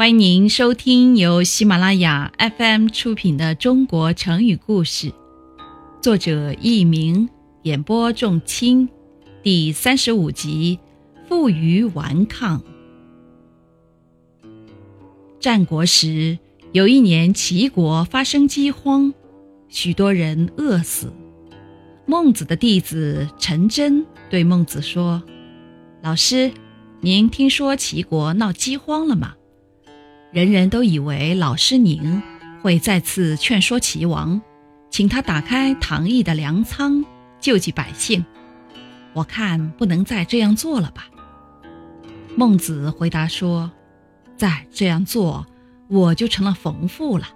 欢迎您收听由喜马拉雅 FM 出品的《中国成语故事》，作者佚名，演播仲卿，第三十五集《负隅顽抗》。战国时，有一年齐国发生饥荒，许多人饿死。孟子的弟子陈真对孟子说：“老师，您听说齐国闹饥荒了吗？”人人都以为老师您会再次劝说齐王，请他打开唐邑的粮仓，救济百姓。我看不能再这样做了吧。孟子回答说：“再这样做，我就成了冯妇了。”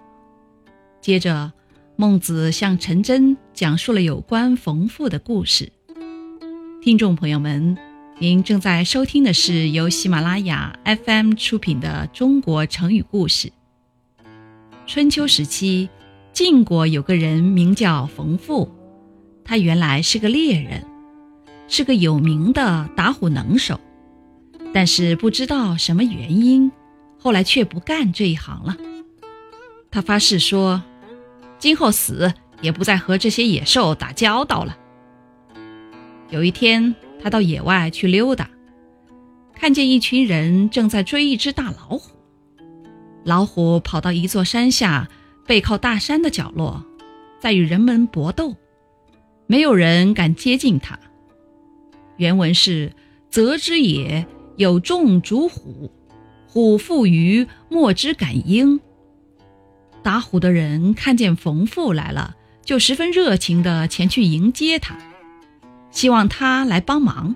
接着，孟子向陈真讲述了有关冯妇的故事。听众朋友们。您正在收听的是由喜马拉雅 FM 出品的《中国成语故事》。春秋时期，晋国有个人名叫冯父，他原来是个猎人，是个有名的打虎能手，但是不知道什么原因，后来却不干这一行了。他发誓说，今后死也不再和这些野兽打交道了。有一天。他到野外去溜达，看见一群人正在追一只大老虎。老虎跑到一座山下，背靠大山的角落，在与人们搏斗，没有人敢接近它。原文是：“择之也，有众逐虎，虎负于，莫之敢应。”打虎的人看见冯父来了，就十分热情地前去迎接他。希望他来帮忙。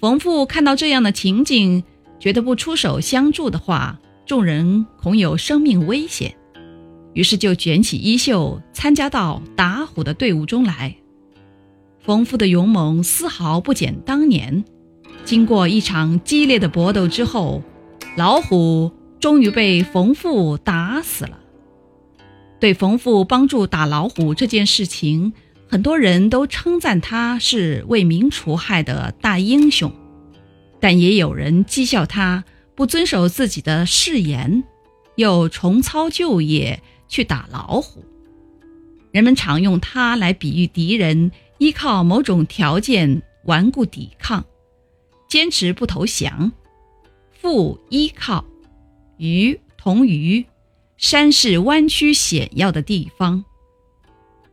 冯父看到这样的情景，觉得不出手相助的话，众人恐有生命危险，于是就卷起衣袖，参加到打虎的队伍中来。冯父的勇猛丝毫不减当年。经过一场激烈的搏斗之后，老虎终于被冯父打死了。对冯父帮助打老虎这件事情。很多人都称赞他是为民除害的大英雄，但也有人讥笑他不遵守自己的誓言，又重操旧业去打老虎。人们常用他来比喻敌人依靠某种条件顽固抵抗，坚持不投降。负依靠，鱼同鱼，山是弯曲险要的地方。